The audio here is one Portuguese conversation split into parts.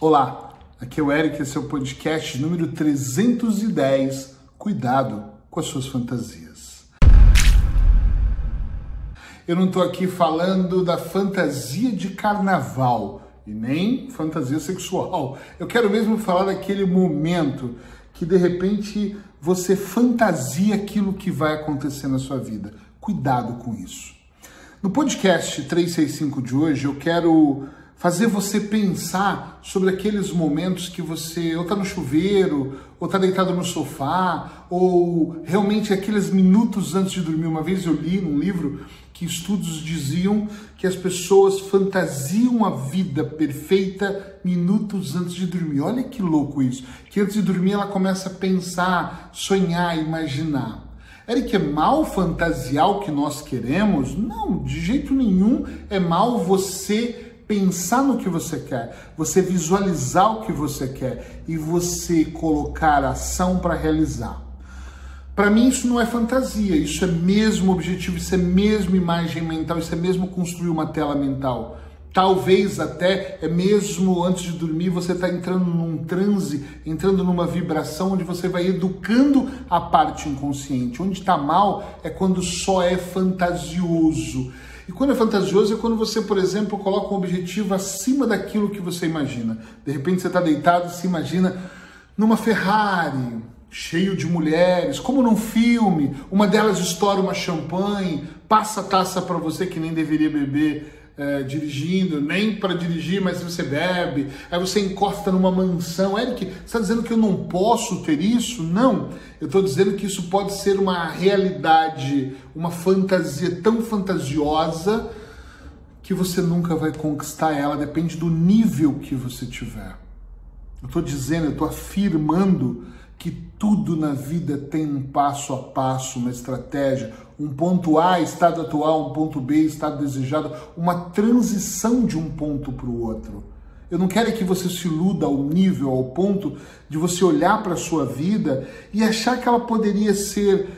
Olá, aqui é o Eric, esse é o podcast número 310. Cuidado com as suas fantasias. Eu não estou aqui falando da fantasia de carnaval e nem fantasia sexual. Eu quero mesmo falar daquele momento que de repente você fantasia aquilo que vai acontecer na sua vida. Cuidado com isso. No podcast 365 de hoje, eu quero fazer você pensar sobre aqueles momentos que você ou está no chuveiro, ou está deitado no sofá, ou realmente aqueles minutos antes de dormir. Uma vez eu li num livro que estudos diziam que as pessoas fantasiam a vida perfeita minutos antes de dormir. Olha que louco isso. Que antes de dormir ela começa a pensar, sonhar, imaginar. Eric, é mal fantasiar o que nós queremos? Não, de jeito nenhum é mal você pensar no que você quer, você visualizar o que você quer e você colocar ação para realizar. Para mim isso não é fantasia, isso é mesmo objetivo, isso é mesmo imagem mental, isso é mesmo construir uma tela mental. Talvez até é mesmo antes de dormir você está entrando num transe, entrando numa vibração onde você vai educando a parte inconsciente. Onde está mal é quando só é fantasioso. E quando é fantasioso é quando você, por exemplo, coloca um objetivo acima daquilo que você imagina. De repente você está deitado e se imagina numa Ferrari, cheio de mulheres, como num filme. Uma delas estoura uma champanhe, passa a taça para você que nem deveria beber é, dirigindo, nem para dirigir, mas você bebe, aí você encosta numa mansão. Eric, você está dizendo que eu não posso ter isso? Não, eu estou dizendo que isso pode ser uma realidade, uma fantasia tão fantasiosa que você nunca vai conquistar ela, depende do nível que você tiver. Eu estou dizendo, eu estou afirmando que tudo na vida tem um passo a passo, uma estratégia, um ponto A, estado atual, um ponto B, estado desejado, uma transição de um ponto para o outro. Eu não quero que você se iluda ao nível, ao ponto de você olhar para a sua vida e achar que ela poderia ser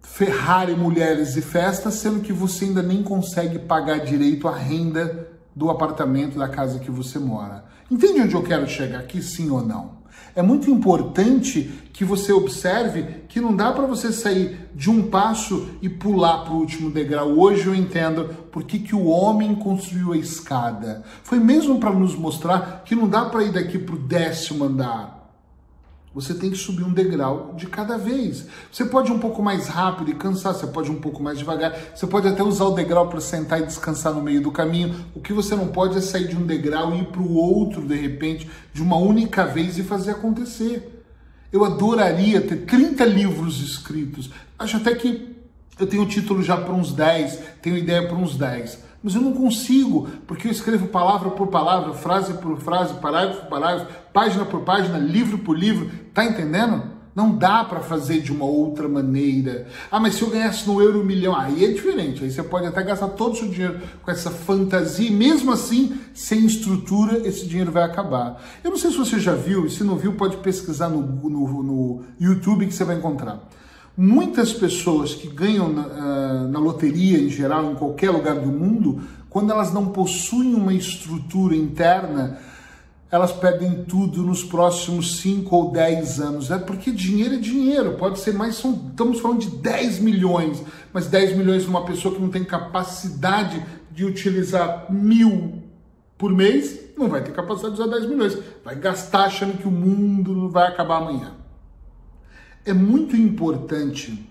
Ferrari, mulheres e festas, sendo que você ainda nem consegue pagar direito a renda do apartamento, da casa que você mora. Entende onde eu quero chegar aqui, sim ou não? É muito importante que você observe que não dá para você sair de um passo e pular para o último degrau. Hoje eu entendo por que, que o homem construiu a escada. Foi mesmo para nos mostrar que não dá para ir daqui para o décimo andar. Você tem que subir um degrau de cada vez. Você pode ir um pouco mais rápido e cansar, você pode ir um pouco mais devagar, você pode até usar o degrau para sentar e descansar no meio do caminho. O que você não pode é sair de um degrau e ir para o outro de repente, de uma única vez e fazer acontecer. Eu adoraria ter 30 livros escritos. Acho até que eu tenho título já para uns 10, tenho ideia para uns 10 mas eu não consigo, porque eu escrevo palavra por palavra, frase por frase, parágrafo por parágrafo, página por página, livro por livro. Tá entendendo? Não dá para fazer de uma outra maneira. Ah, mas se eu ganhasse no euro um milhão, aí é diferente. Aí você pode até gastar todo o seu dinheiro com essa fantasia, e mesmo assim, sem estrutura, esse dinheiro vai acabar. Eu não sei se você já viu, se não viu, pode pesquisar no, no, no YouTube que você vai encontrar. Muitas pessoas que ganham na, uh, na loteria em geral, em qualquer lugar do mundo, quando elas não possuem uma estrutura interna, elas perdem tudo nos próximos 5 ou 10 anos. É porque dinheiro é dinheiro, pode ser mais, são, estamos falando de 10 milhões, mas 10 milhões de uma pessoa que não tem capacidade de utilizar mil por mês, não vai ter capacidade de usar 10 milhões. Vai gastar achando que o mundo não vai acabar amanhã é muito importante,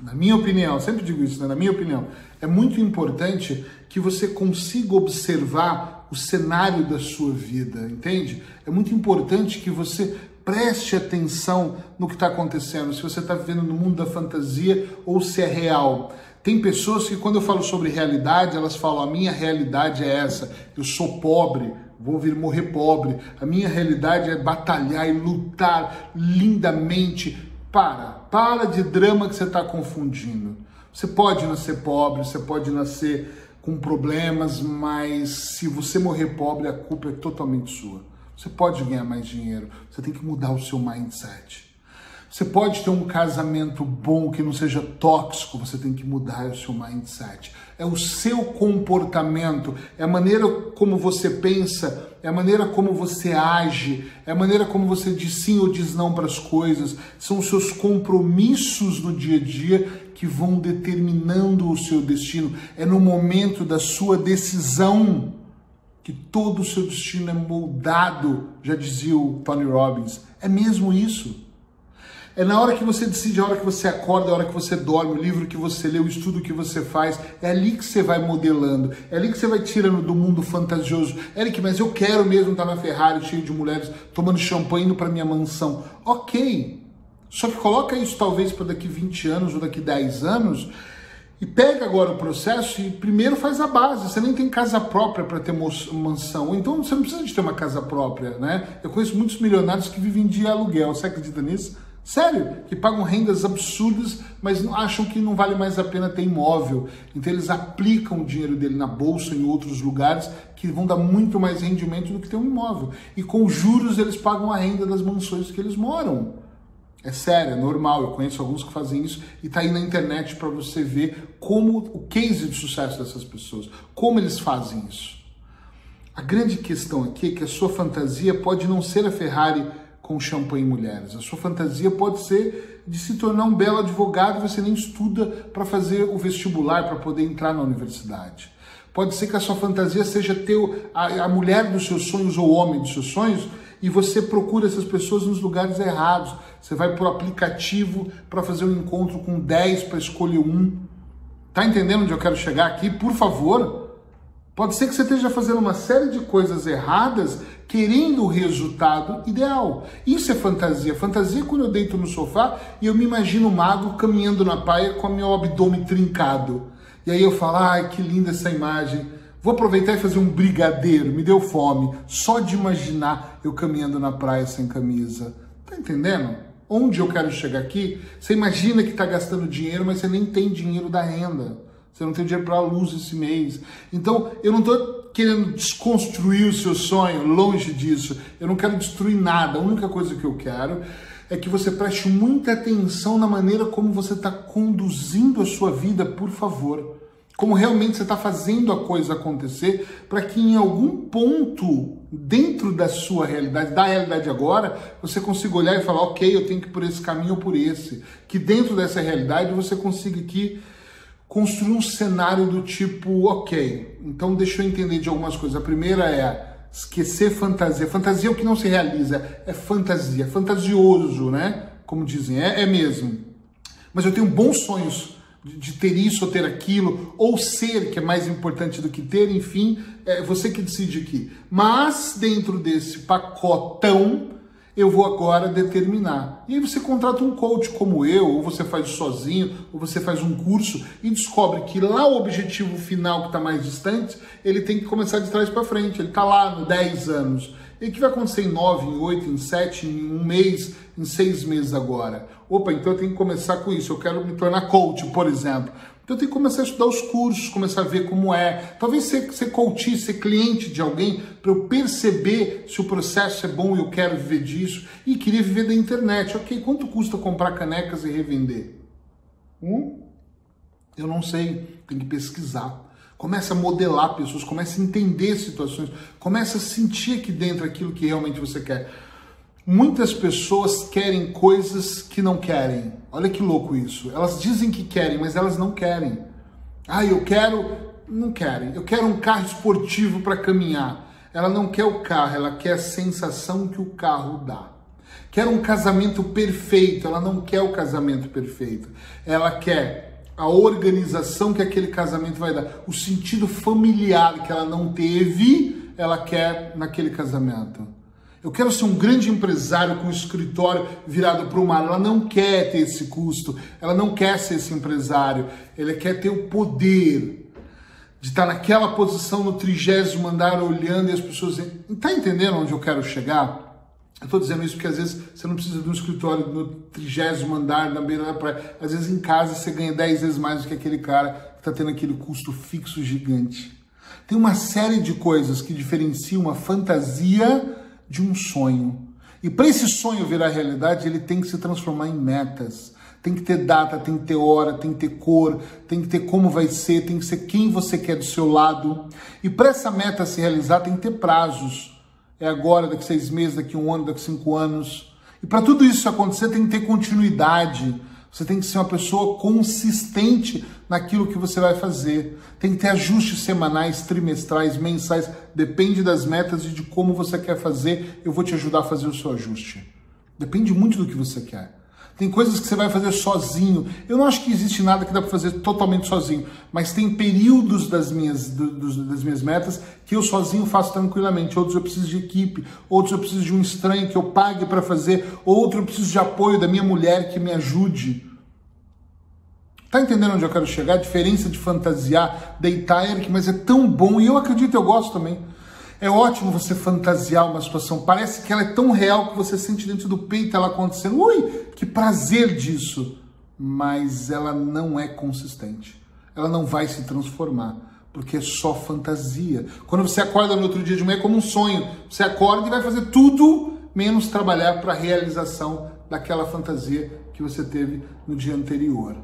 na minha opinião, sempre digo isso, né? na minha opinião, é muito importante que você consiga observar o cenário da sua vida, entende? É muito importante que você preste atenção no que está acontecendo, se você está vivendo no mundo da fantasia ou se é real. Tem pessoas que, quando eu falo sobre realidade, elas falam: a minha realidade é essa, eu sou pobre, vou vir morrer pobre. A minha realidade é batalhar e lutar lindamente. Para, para de drama que você está confundindo. Você pode nascer pobre, você pode nascer com problemas, mas se você morrer pobre, a culpa é totalmente sua. Você pode ganhar mais dinheiro, você tem que mudar o seu mindset. Você pode ter um casamento bom que não seja tóxico, você tem que mudar o seu mindset. É o seu comportamento, é a maneira como você pensa é a maneira como você age, é a maneira como você diz sim ou diz não para as coisas, são os seus compromissos no dia a dia que vão determinando o seu destino. É no momento da sua decisão que todo o seu destino é moldado, já dizia o Tony Robbins. É mesmo isso. É na hora que você decide, a hora que você acorda, a hora que você dorme, o livro que você lê, o estudo que você faz, é ali que você vai modelando, é ali que você vai tirando do mundo fantasioso. Eric, mas eu quero mesmo estar na Ferrari cheio de mulheres, tomando champanhe indo para minha mansão. Ok, só que coloca isso talvez para daqui 20 anos ou daqui 10 anos e pega agora o processo e primeiro faz a base. Você nem tem casa própria para ter mansão. Então você não precisa de ter uma casa própria, né? Eu conheço muitos milionários que vivem de aluguel. Você acredita nisso? Sério, que pagam rendas absurdas, mas acham que não vale mais a pena ter imóvel. Então eles aplicam o dinheiro dele na bolsa em outros lugares que vão dar muito mais rendimento do que ter um imóvel. E com juros eles pagam a renda das mansões que eles moram. É sério, é normal. Eu conheço alguns que fazem isso e tá aí na internet para você ver como o case de sucesso dessas pessoas, como eles fazem isso. A grande questão aqui é que a sua fantasia pode não ser a Ferrari com champanhe mulheres. A sua fantasia pode ser de se tornar um belo advogado e você nem estuda para fazer o vestibular, para poder entrar na universidade. Pode ser que a sua fantasia seja ter a, a mulher dos seus sonhos ou o homem dos seus sonhos e você procura essas pessoas nos lugares errados. Você vai por aplicativo para fazer um encontro com 10 para escolher um. Tá entendendo onde eu quero chegar aqui? Por favor. Pode ser que você esteja fazendo uma série de coisas erradas querendo o resultado ideal. Isso é fantasia. Fantasia é quando eu deito no sofá e eu me imagino o mago caminhando na praia com o meu abdômen trincado. E aí eu falo, ai, que linda essa imagem. Vou aproveitar e fazer um brigadeiro, me deu fome, só de imaginar eu caminhando na praia sem camisa. Tá entendendo? Onde eu quero chegar aqui? Você imagina que está gastando dinheiro, mas você nem tem dinheiro da renda. Você não tem dinheiro para a luz esse mês. Então, eu não estou querendo desconstruir o seu sonho, longe disso. Eu não quero destruir nada. A única coisa que eu quero é que você preste muita atenção na maneira como você está conduzindo a sua vida, por favor. Como realmente você está fazendo a coisa acontecer, para que em algum ponto dentro da sua realidade, da realidade agora, você consiga olhar e falar, ok, eu tenho que ir por esse caminho ou por esse. Que dentro dessa realidade você consiga aqui construir um cenário do tipo, ok, então deixa eu entender de algumas coisas. A primeira é esquecer fantasia. Fantasia é o que não se realiza, é fantasia, fantasioso, né? Como dizem, é, é mesmo. Mas eu tenho bons sonhos de, ter isso ou ter aquilo, ou ser, que é mais importante do que ter, enfim, é você que decide aqui. Mas dentro desse pacotão, eu vou agora determinar. E aí você contrata um coach como eu, ou você faz sozinho, ou você faz um curso e descobre que lá o objetivo final que está mais distante, ele tem que começar de trás para frente. Ele está lá no 10 anos. E o que vai acontecer em 9, em 8, em 7, em um mês, em seis meses agora? Opa, então eu tenho que começar com isso. Eu quero me tornar coach, por exemplo. Então tem que começar a estudar os cursos, começar a ver como é. Talvez ser, ser coach, ser cliente de alguém, para eu perceber se o processo é bom e eu quero viver disso. E queria viver da internet. Ok, quanto custa comprar canecas e revender? Hum? Eu não sei, tem que pesquisar. Começa a modelar pessoas, começa a entender situações, começa a sentir aqui dentro aquilo que realmente você quer. Muitas pessoas querem coisas que não querem. Olha que louco isso. Elas dizem que querem, mas elas não querem. Ah, eu quero. Não querem. Eu quero um carro esportivo para caminhar. Ela não quer o carro, ela quer a sensação que o carro dá. Quer um casamento perfeito, ela não quer o casamento perfeito. Ela quer a organização que aquele casamento vai dar, o sentido familiar que ela não teve, ela quer naquele casamento. Eu quero ser um grande empresário com um escritório virado para o mar. Ela não quer ter esse custo, ela não quer ser esse empresário, ela quer ter o poder de estar naquela posição no trigésimo andar olhando e as pessoas dizem, está entendendo onde eu quero chegar? Eu estou dizendo isso porque às vezes você não precisa de um escritório no trigésimo andar na beira da praia. Às vezes em casa você ganha dez vezes mais do que aquele cara que está tendo aquele custo fixo gigante. Tem uma série de coisas que diferenciam uma fantasia de um sonho. E para esse sonho virar realidade, ele tem que se transformar em metas. Tem que ter data, tem que ter hora, tem que ter cor, tem que ter como vai ser, tem que ser quem você quer do seu lado. E para essa meta se realizar, tem que ter prazos. É agora, daqui seis meses, daqui um ano, daqui cinco anos. E para tudo isso acontecer, tem que ter continuidade. Você tem que ser uma pessoa consistente naquilo que você vai fazer. Tem que ter ajustes semanais, trimestrais, mensais. Depende das metas e de como você quer fazer. Eu vou te ajudar a fazer o seu ajuste. Depende muito do que você quer. Tem coisas que você vai fazer sozinho. Eu não acho que existe nada que dá para fazer totalmente sozinho, mas tem períodos das minhas, do, das minhas metas que eu sozinho faço tranquilamente. Outros eu preciso de equipe, outros eu preciso de um estranho que eu pague para fazer, outro eu preciso de apoio da minha mulher que me ajude. Tá entendendo onde eu quero chegar? A diferença de fantasiar, deitar, Eric, mas é tão bom e eu acredito, eu gosto também. É ótimo você fantasiar uma situação. Parece que ela é tão real que você sente dentro do peito ela acontecendo. Ui, que prazer disso! Mas ela não é consistente. Ela não vai se transformar, porque é só fantasia. Quando você acorda no outro dia de manhã é como um sonho. Você acorda e vai fazer tudo menos trabalhar para a realização daquela fantasia que você teve no dia anterior.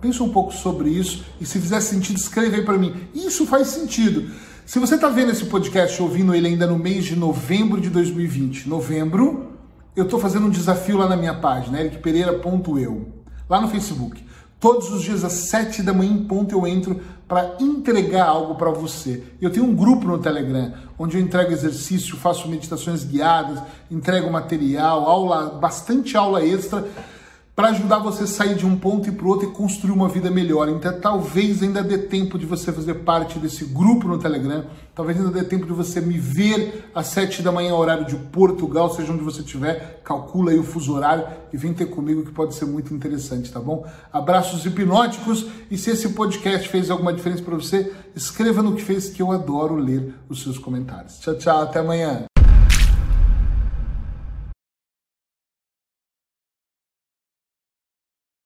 Pensa um pouco sobre isso e se fizer sentido, escreve aí para mim. Isso faz sentido. Se você está vendo esse podcast, ouvindo ele ainda no mês de novembro de 2020, novembro, eu estou fazendo um desafio lá na minha página, ericpereira.eu, lá no Facebook. Todos os dias às 7 da manhã em ponto eu entro para entregar algo para você. Eu tenho um grupo no Telegram onde eu entrego exercício, faço meditações guiadas, entrego material, aula, bastante aula extra para ajudar você a sair de um ponto e para o outro e construir uma vida melhor. Então, talvez ainda dê tempo de você fazer parte desse grupo no Telegram. Talvez ainda dê tempo de você me ver às sete da manhã, horário de Portugal, seja onde você estiver. Calcula aí o fuso horário e vem ter comigo que pode ser muito interessante, tá bom? Abraços hipnóticos e se esse podcast fez alguma diferença para você, escreva no que fez que eu adoro ler os seus comentários. Tchau, tchau, até amanhã.